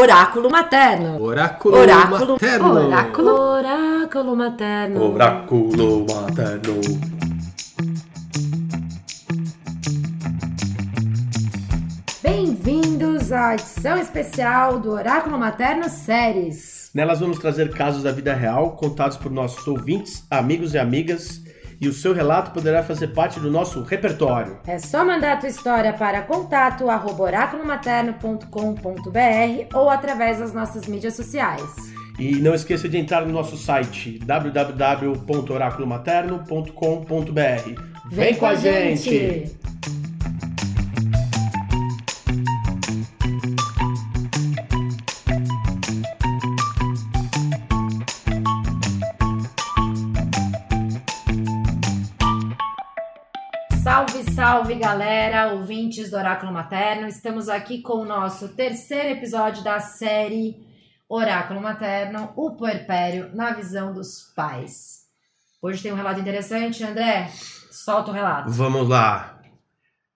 Oráculo materno. Oráculo, Oráculo materno. Oráculo, oráculo materno. Oráculo materno. Bem-vindos à edição especial do Oráculo Materno Séries. Nelas vamos trazer casos da vida real contados por nossos ouvintes, amigos e amigas, e o seu relato poderá fazer parte do nosso repertório. É só mandar a tua história para contato arroba oráculomaterno.com.br ou através das nossas mídias sociais. E não esqueça de entrar no nosso site www.oraculomaterno.com.br. Vem, com a gente! Salve, ouvintes do Oráculo Materno. Estamos aqui com o nosso terceiro episódio da série Oráculo Materno, o puerpério na visão dos pais. Hoje tem um relato interessante, André. Solta o relato. Vamos lá.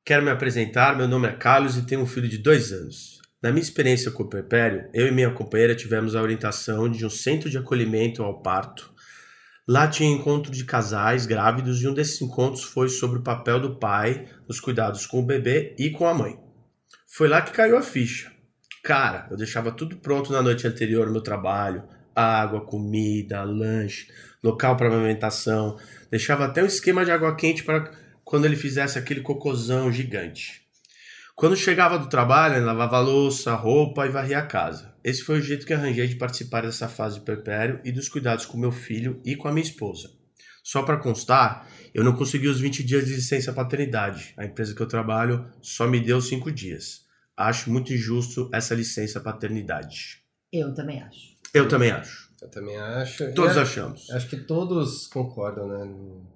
Quero me apresentar, meu nome é Carlos e tenho um filho de dois anos. Na minha experiência com o puerpério, eu e minha companheira tivemos a orientação de um centro de acolhimento ao parto. Lá tinha encontro de casais grávidos e um desses encontros foi sobre o papel do pai nos cuidados com o bebê e com a mãe. Foi lá que caiu a ficha. Cara, eu deixava tudo pronto na noite anterior no meu trabalho: água, comida, lanche, local para amamentação. Deixava até um esquema de água quente para quando ele fizesse aquele cocôzão gigante. Quando chegava do trabalho, lavava a louça, roupa e varria a casa. Esse foi o jeito que arranjei de participar dessa fase de puerpério e dos cuidados com meu filho e com a minha esposa. Só para constar, eu não consegui os 20 dias de licença paternidade. A empresa que eu trabalho só me deu 5 dias. Acho muito injusto essa licença paternidade. Eu também acho. Eu também acho. Eu também acho. Todos E achamos. Acho que todos concordam, né? No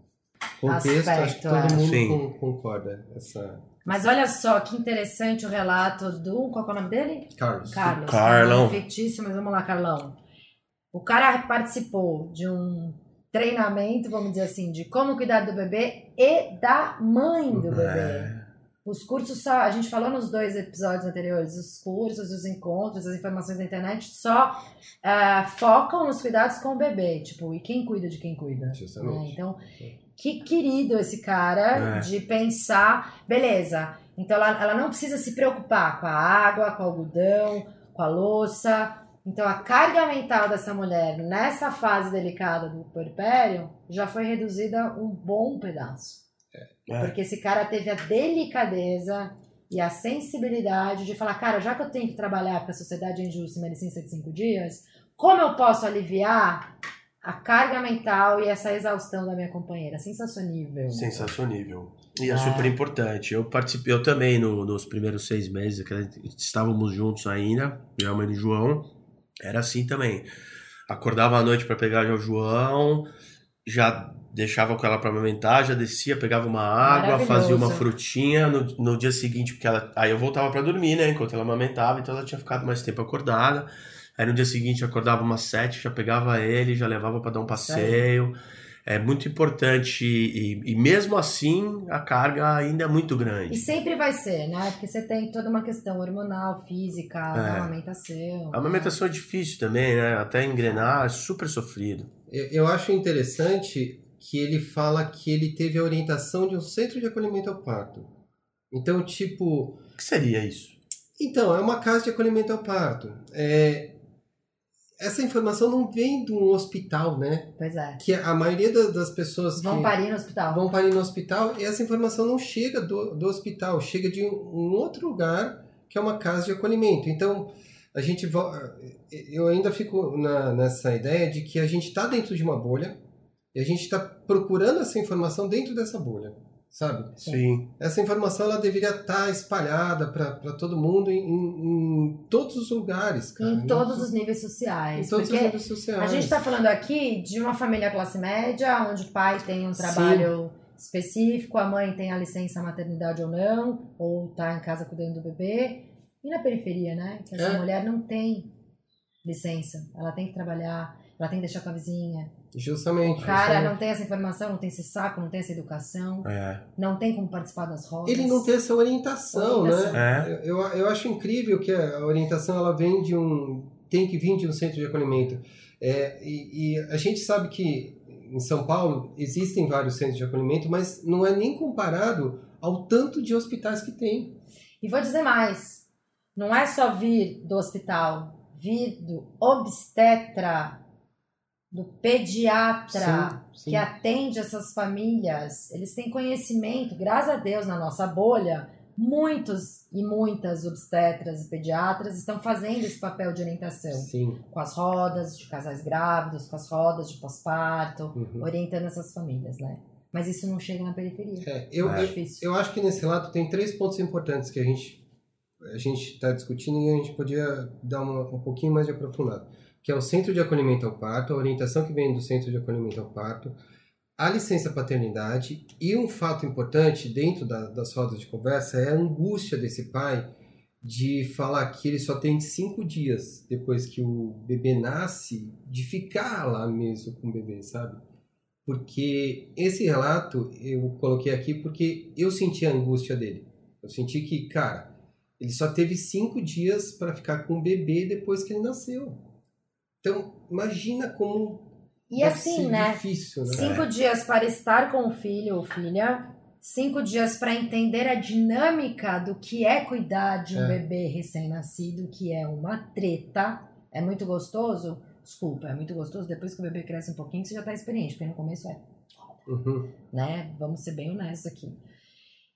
contexto, Aspecto, acho que todo é. mundo Sim. con- concorda. Essa... Mas olha só que interessante o relato do. Qual é o nome dele? Carlos. Carlos. Carlão. Nome Fictício, mas vamos lá, Carlão. O cara participou de um treinamento, vamos dizer assim, de como cuidar do bebê e da mãe do bebê. É. Os cursos só, a gente falou nos dois episódios anteriores, os cursos, os encontros, as informações da internet só ah, focam nos cuidados com o bebê, tipo, e quem cuida de quem cuida. Justamente. né? Então, que querido esse cara É. de pensar, beleza, então ela, ela não precisa se preocupar com a água, com o algodão, com a louça. Então a carga mental dessa mulher nessa fase delicada do puerpério já foi reduzida um bom pedaço. É. Porque esse cara teve a delicadeza e a sensibilidade de falar, cara, já que eu tenho que trabalhar porque a sociedade é injusta e minha licença é de cinco dias, como eu posso aliviar a carga mental e essa exaustão da minha companheira? Sensacionível. Sensacionível. E é, É. super importante. Eu participei, eu também no- nos primeiros seis meses, que estávamos juntos ainda, eu e a mãe do João, era assim também. Acordava à noite para pegar o João, já deixava com ela para amamentar, já descia, pegava uma água, fazia uma frutinha no, no dia seguinte, porque ela. Aí eu voltava para dormir, né? Enquanto ela amamentava, então ela tinha ficado mais tempo acordada. Aí no dia seguinte acordava umas sete, já pegava ele, já levava para dar um passeio. É muito importante e, e mesmo assim a carga ainda é muito E grande. sempre vai ser, né? Porque você tem toda uma questão hormonal, física, É. da amamentação. A amamentação é difícil também, né? Até engrenar é super sofrido. Eu, eu acho interessante que ele fala que ele teve a orientação de um centro de acolhimento ao parto. Então, tipo, O que seria isso? Então, é uma casa de acolhimento ao parto. É, essa informação não vem de um hospital, né? Pois é. Que a maioria da- das pessoas Vão que parir no hospital. vão parir no hospital, e essa informação não chega do, do hospital, chega de um, um outro lugar que é uma casa de acolhimento. Então, a gente eu ainda fico na- nessa ideia de que a gente está dentro de uma bolha e a gente está procurando essa informação dentro dessa bolha, sabe? Sim. Essa informação ela deveria estar espalhada para todo mundo em, em todos os lugares, cara. Em todos os níveis em sociais. todos os porque níveis sociais. a gente está falando aqui de uma família classe média, onde o pai tem um trabalho específico, a mãe tem a licença maternidade ou não, ou tá em casa cuidando do bebê. E na periferia, né? Que essa É. mulher não tem licença, ela tem que trabalhar. ela tem que deixar com a vizinha. Justamente. O cara justamente. não tem essa informação, não tem esse saco, não tem essa educação, É. não tem como participar das rodas. Ele não tem essa orientação, Orientação. né? Eu, eu acho incrível que a orientação ela vem de um. tem que vir de um centro de acolhimento. É, e, e a gente sabe que em São Paulo existem vários centros de acolhimento, mas não é nem comparado ao tanto de hospitais que tem. E vou dizer mais: não é só vir do hospital, vir do obstetra, do pediatra Sim, sim. que atende essas famílias. Eles têm conhecimento, graças a Deus, na nossa bolha. Muitos e muitas obstetras e pediatras estão fazendo esse papel de orientação Sim. com as rodas de casais grávidos, com as rodas de pós-parto, Uhum. orientando essas famílias, né? Mas isso não chega na periferia. É, eu, É eu, eu acho que nesse relato tem três pontos importantes que a gente a gente está discutindo e a gente podia dar uma, um pouquinho mais de aprofundado, que é o centro de acolhimento ao parto, a orientação que vem do centro de acolhimento ao parto, a licença paternidade e um fato importante dentro da, das rodas de conversa é a angústia desse pai de falar que ele só tem cinco dias depois que o bebê nasce de ficar lá mesmo com o bebê, sabe? Porque esse relato eu coloquei aqui porque eu senti a angústia dele. Eu senti que, cara, ele só teve cinco dias para ficar com o bebê depois que ele nasceu. Então, imagina como E assim, né? difícil, né? Cinco dias para estar com o filho ou filha, cinco dias para entender a dinâmica do que é cuidar de um É. bebê recém-nascido, que é uma treta. É muito gostoso? Desculpa, é muito gostoso. Depois que o bebê cresce um pouquinho, você já tá experiente, porque no começo é, Uhum. né? Vamos ser bem honestos aqui.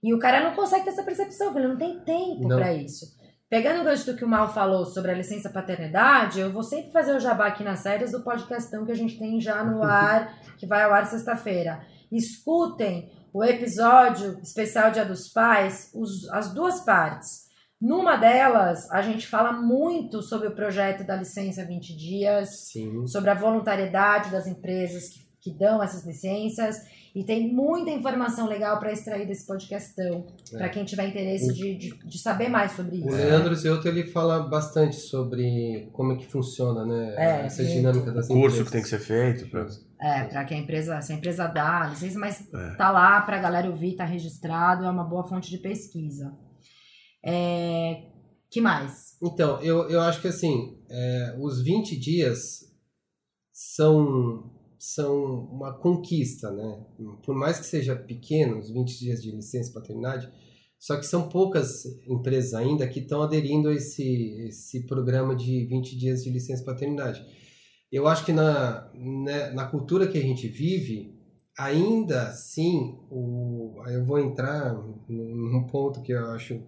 E o cara não consegue ter essa percepção, porque ele não tem tempo para isso. Pegando o gancho do que o Mal falou sobre a licença paternidade, eu vou sempre fazer o jabá aqui nas séries do podcastão que a gente tem já no ar, que vai ao ar sexta-feira. Escutem o episódio especial Dia dos Pais, os- as duas partes. Numa delas, a gente fala muito sobre o projeto da licença 20 dias, Sim. sobre a voluntariedade das empresas que, que dão essas licenças. E tem muita informação legal para extrair desse podcastão, É. para quem tiver interesse de, de, de saber mais sobre O isso. Leandro Zeuto, ele fala bastante sobre como é que funciona, né? É, essa é. dinâmica das O curso empresas. que tem que ser feito. Pra... É, para que a empresa, se a empresa dá a licença, mas É. tá lá para a galera ouvir, tá registrado, é uma boa fonte de pesquisa. É, que mais? Então, eu, eu acho que assim, é, os 20 dias são, são uma conquista, né? Por mais que seja pequeno, os 20 dias de licença paternidade, só que são poucas empresas ainda que estão aderindo a esse, esse programa de 20 dias de licença paternidade. Eu acho que na, né, na cultura que a gente vive, ainda assim, o, eu vou entrar num ponto que eu acho,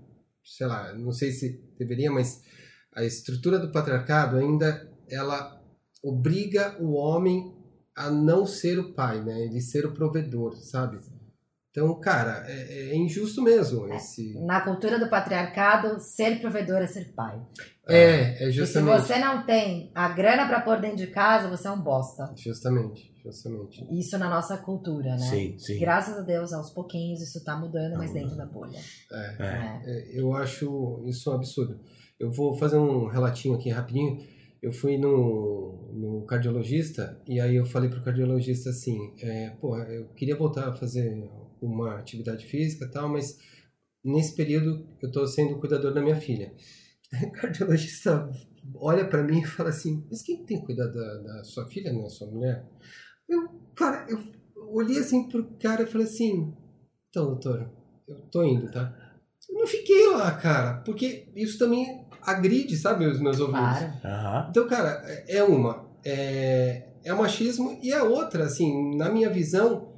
sei lá, não sei se deveria, mas a estrutura do patriarcado ainda ela obriga o homem a não ser o pai, né? Ele ser o provedor, sabe? Então, cara, é, é injusto mesmo esse. Na cultura do patriarcado, ser provedor é ser pai. É, é E se justamente. você não tem a grana para pôr dentro de casa, você é um bosta. Justamente, justamente. Isso na nossa cultura, né? Sim, sim. Graças a Deus, aos pouquinhos isso tá mudando, mas Tá dentro da bolha. É. É. É. É, eu acho isso um absurdo. Eu vou fazer um relatinho aqui rapidinho. Eu fui no, no cardiologista e aí eu falei pro cardiologista assim, é, pô, eu queria voltar a fazer uma atividade física tal, mas nesse período eu tô sendo cuidador da minha filha. O cardiologista olha para mim e fala assim, mas quem tem que cuidar da, da sua filha, não é sua mulher? Eu, cara, eu olhei assim pro cara e falei assim, então, doutor, eu tô indo, tá? Eu não fiquei lá, cara, porque isso também agride, sabe, os meus ouvidos. Claro. Aham. Então, cara, é é uma, é, é o machismo, e a outra, assim, na minha visão,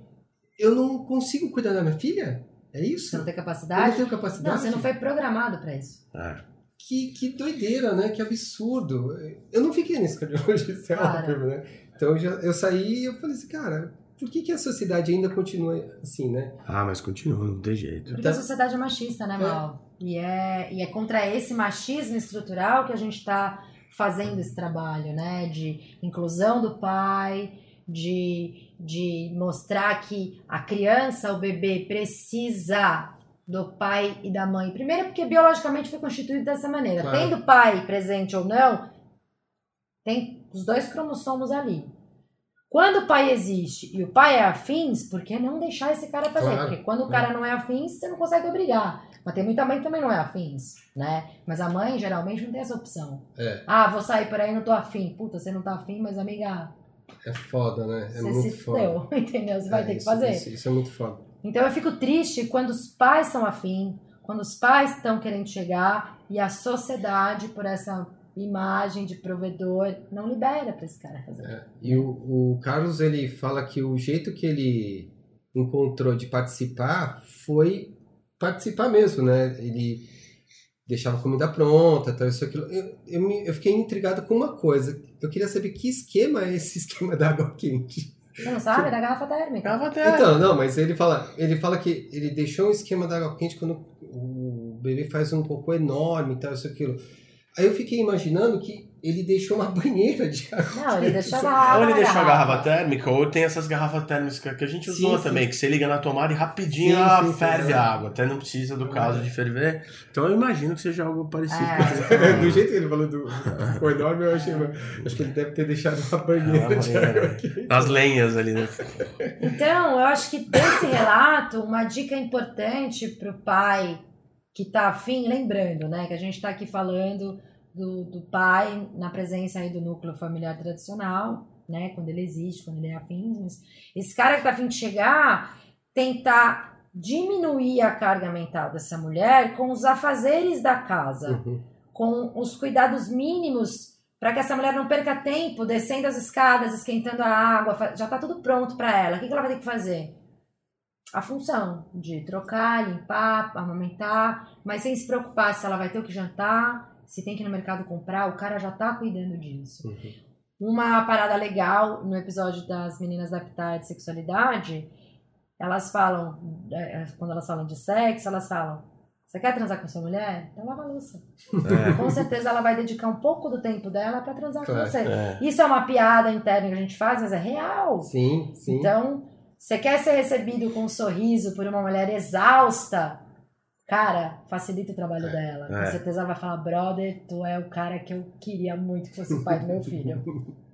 eu não consigo cuidar da minha filha? É isso? Você não tem Eu não capacidade? tenho capacidade? Não, você não foi programado para isso. É. Que, que doideira, né? Que absurdo. Eu não fiquei nesse cardiologista, é Claro. óbvio, né? Então eu, já, eu saí e eu falei assim, cara, por que, que a sociedade ainda continua assim, né? Ah, mas continua, não tem jeito. Porque Tá. a sociedade é machista, né, É. Mal? E é, e é contra esse machismo estrutural que a gente está fazendo esse trabalho, né? De inclusão do pai, de, de mostrar que a criança, o bebê, precisa do pai e da mãe. Primeiro, porque biologicamente foi constituído dessa maneira. Claro. Tendo pai presente ou não, tem os dois cromossomos ali. Quando o pai existe e o pai é afins, por que não deixar esse cara fazer? Claro, Porque quando o cara não é afins, você não consegue obrigar. Mas tem muita mãe que também não é afins, né? Mas a mãe geralmente não tem essa opção. É, Ah, vou sair por aí, não tô afim. Puta, você não tá afim, mas amiga, é foda, né? É muito se foda. fudeu, entendeu? Você vai É, ter que isso- fazer. Isso, isso é muito foda. Então eu fico triste quando os pais são afim, quando os pais estão querendo chegar e a sociedade, por essa imagem de provedor, não libera pra esse cara fazer. É, E o, o Carlos ele fala que o jeito que ele encontrou de participar foi participar mesmo, né? Ele deixava a comida pronta, tal, isso aquilo. Eu, eu, me- eu fiquei intrigado com uma coisa. Eu queria saber que esquema é esse esquema da água quente. Você não sabe? É Da garrafa térmica. Garrafa até. Então, não, mas ele fala, ele fala que ele deixou um esquema da água quente quando o bebê faz um cocô enorme e tal, isso aquilo. Aí eu fiquei imaginando que ele deixou uma banheira de água Não, ele deixou a Ou garrafa. ele deixou a garrafa. térmica, ou tem essas garrafas térmicas que a gente usou Sim, também, sim. que você liga na tomada e rapidinho Sim, ela ferve é. a água. Até não precisa do caso de ferver. Então eu imagino que seja algo parecido É. o. Do jeito que ele falou do cocô enorme, eu achei. Acho que ele deve ter deixado uma banheira Uma de água quente. As lenhas ali, né? Então, eu acho que desse relato, uma dica importante pro pai que tá afim, lembrando, né, que a gente tá aqui falando do, do pai na presença aí do núcleo familiar tradicional, né, quando ele existe, quando ele é afim, mas esse cara que tá afim de chegar, tentar diminuir a carga mental dessa mulher com os afazeres da casa Uhum. com os cuidados mínimos para que essa mulher não perca tempo descendo as escadas, esquentando a água, já tá tudo pronto para ela. O que, que ela vai ter que fazer? A função de trocar, limpar, amamentar, mas sem se preocupar se ela vai ter o que jantar, se tem que ir no mercado comprar, o cara já tá cuidando disso. Uhum. Uma parada legal no episódio das meninas da de sexualidade, elas falam, é, quando elas falam de sexo, elas falam: Você quer transar com sua mulher? Então lava a louça. É. Com certeza ela vai dedicar um pouco do tempo dela pra transar Claro. com você. É. Isso é uma piada interna que a gente faz, mas é real. Sim, sim. Então, você quer ser recebido com um sorriso por uma mulher exausta? Cara, facilita o trabalho dela. Com é. certeza ela vai falar, brother, tu é o cara que eu queria muito que fosse o pai do meu filho.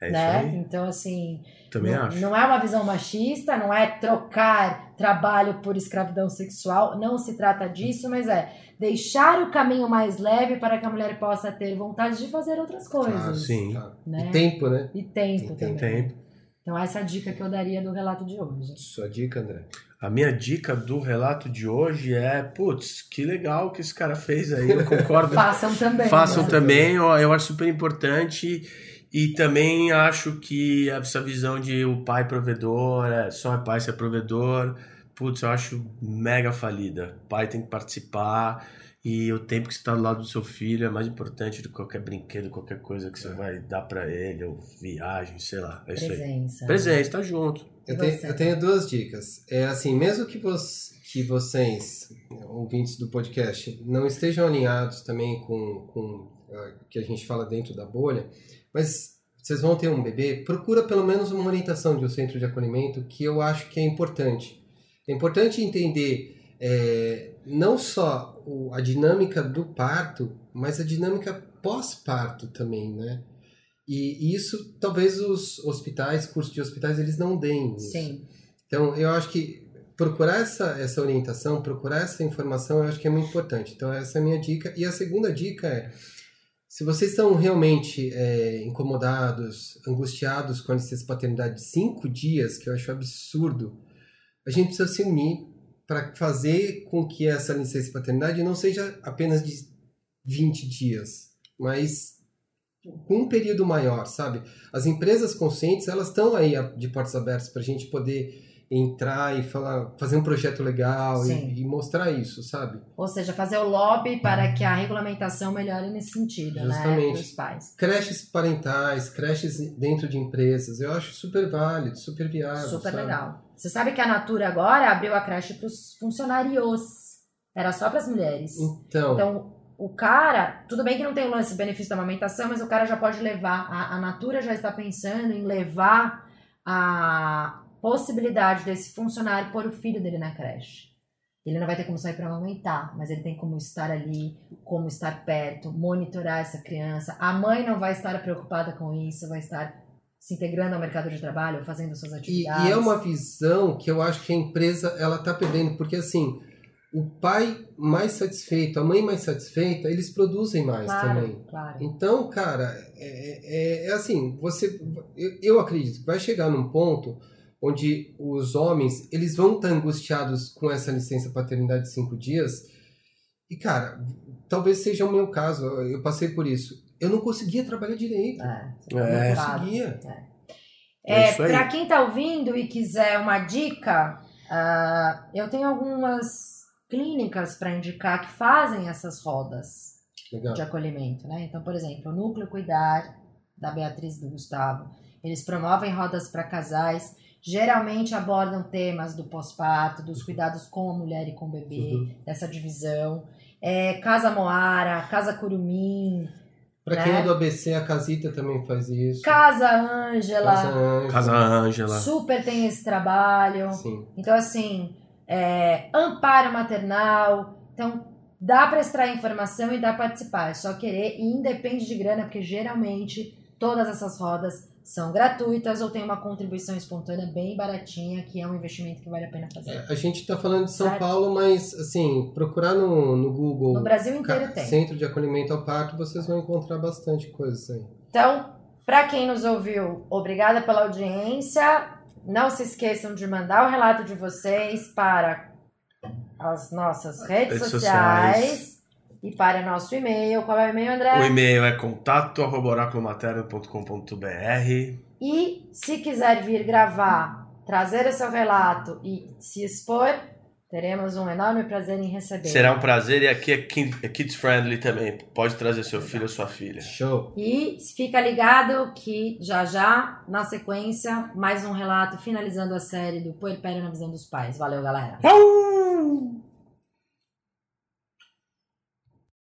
É né? isso aí. Então, assim, Também não, acho. não é uma visão machista, não é trocar trabalho por escravidão sexual, não se trata disso, mas é deixar o caminho mais leve para que a mulher possa ter vontade de fazer outras coisas. Ah, sim. Tá. Né? E tempo, né? E tempo E também. Tempo. Então, essa é a dica que eu daria do relato de hoje. Sua dica, André. A minha dica do relato de hoje é, putz, que legal que esse cara fez aí, eu concordo. Façam também. Façam né? também, eu, acho super importante. E também acho que essa visão de o pai provedor, é, só é pai se é provedor, putz, eu acho mega falida. O pai tem que participar e o tempo que você está do lado do seu filho é mais importante do que qualquer brinquedo, qualquer coisa que você vai dar para ele, ou viagem, sei lá. É isso aí. Presença. Presente, tá junto. Eu tenho, eu tenho duas dicas. É assim, mesmo que, vos, que vocês, ouvintes do podcast, não estejam alinhados também com, com o que a gente fala dentro da bolha, mas vocês vão ter um bebê, procura pelo menos uma orientação de um centro de acolhimento que eu acho que é importante. É importante entender é, não só o- a dinâmica do parto, mas a dinâmica pós-parto também, né? E isso talvez os hospitais, cursos de hospitais, eles não deem. Isso. Sim. Então, eu acho que procurar essa, essa orientação, procurar essa informação, eu acho que é muito importante. Então, essa é a minha dica. E a segunda dica é, se vocês estão realmente é, incomodados, angustiados com a licença paternidade de cinco dias, que eu acho absurdo, a gente precisa se unir para fazer com que essa licença paternidade não seja apenas de 20 dias, mas com um período maior, sabe? As empresas conscientes, elas estão aí de portas abertas para a gente poder entrar e falar, fazer um projeto legal e, e mostrar isso, sabe? Ou seja, fazer o lobby para que a regulamentação melhore nesse sentido, né? Justamente. Dos pais. Creches parentais, creches dentro de empresas, eu acho super válido, super viável. Super sabe? legal. Você sabe que a Natura agora abriu a creche para os funcionários. Era só para as mulheres. Então, Então, o cara, tudo bem que não tem o lance benefício da amamentação, mas o cara já pode levar, a, a Natura já está pensando em levar a possibilidade desse funcionário pôr o filho dele na creche. Ele não vai ter como sair para amamentar, mas ele tem como estar ali, como estar perto, monitorar essa criança. A mãe não vai estar preocupada com isso, vai estar se integrando ao mercado de trabalho, fazendo suas E, atividades. e é uma visão que eu acho que a empresa ela tá perdendo, porque assim, o pai mais satisfeito, a mãe mais satisfeita, eles produzem mais claro, também. Claro. Então, cara, é, é- é assim, você, eu, eu acredito que vai chegar num ponto onde os homens, eles vão estar angustiados com essa licença paternidade de cinco dias, e cara, talvez seja o meu caso, eu passei por isso. Eu não conseguia trabalhar direito. É, Eu É. não conseguia. É É, para quem tá ouvindo e quiser uma dica, ah, eu tenho algumas clínicas para indicar que fazem essas rodas Legal. de acolhimento, né? Então, por exemplo, o Núcleo Cuidar da Beatriz e do Gustavo, eles promovem rodas para casais, geralmente abordam temas do pós-parto, dos cuidados com a mulher e com o bebê, Uhum. dessa divisão. É, Casa Moara, Casa Curumim, Pra quem né? é do ABC, a Casita também faz isso. Casa Ângela, Casa Ângela. Casa Ângela. super tem esse trabalho. Sim. Então, assim, é, amparo maternal. Então, dá para extrair informação e dá para participar. É só querer e independe de grana, porque geralmente todas essas rodas são gratuitas ou tem uma contribuição espontânea bem baratinha, que é um investimento que vale a pena fazer. A gente tá falando de São Certo. Paulo, mas assim, procurar no, no Google No Brasil inteiro tem. Centro de Acolhimento ao Parto, vocês vão encontrar bastante coisa aí. Então, para quem nos ouviu, obrigada pela audiência. Não se esqueçam de mandar o relato de vocês para as nossas redes, Redes sociais, sociais. E para nosso e-mail. Qual é o e-mail, André? O e-mail é contato@oraculomaterno.com.br. E se quiser vir gravar, trazer o seu relato e se expor, teremos um enorme prazer em receber. Será um prazer e aqui é é kids friendly também. Pode trazer seu filho ou sua filha. Show! E fica ligado que já já, na sequência, mais um relato finalizando a série do Puerpério na visão dos pais. Valeu, galera! Uau!